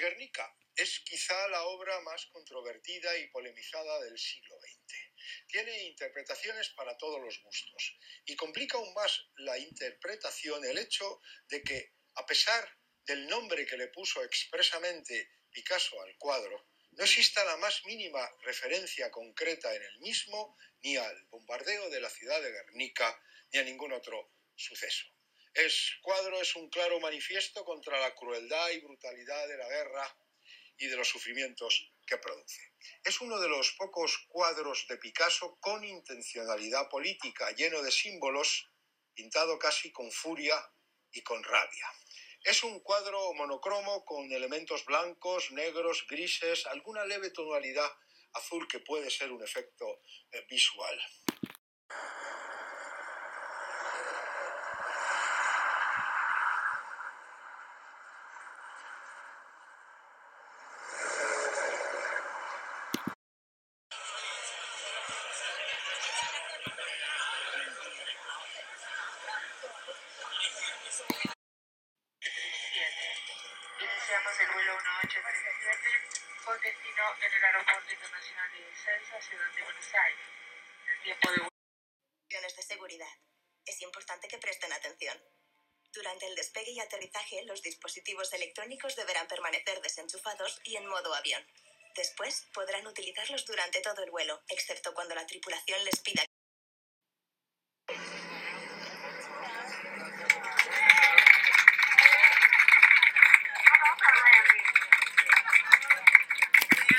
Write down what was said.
Guernica es quizá la obra más controvertida y polemizada del siglo XX. Tiene interpretaciones para todos los gustos y complica aún más la interpretación el hecho de que, a pesar del nombre que le puso expresamente Picasso al cuadro, no exista la más mínima referencia concreta en el mismo ni al bombardeo de la ciudad de Guernica ni a ningún otro suceso. El cuadro es un claro manifiesto contra la crueldad y brutalidad de la guerra y de los sufrimientos que produce. Es uno de los pocos cuadros de Picasso con intencionalidad política, lleno de símbolos, pintado casi con furia y con rabia. Es un cuadro monocromo con elementos blancos, negros, grises, alguna leve tonalidad azul que puede ser un efecto eh, visual. Iniciamos el vuelo 1837 con destino en el Aeropuerto Internacional de Ezeiza, Ciudad de Buenos Aires. El tiempo de de seguridad. Es importante que presten atención. Durante el despegue y aterrizaje, los dispositivos electrónicos deberán permanecer desenchufados y en modo avión. Después, podrán utilizarlos durante todo el vuelo, excepto cuando la tripulación les pida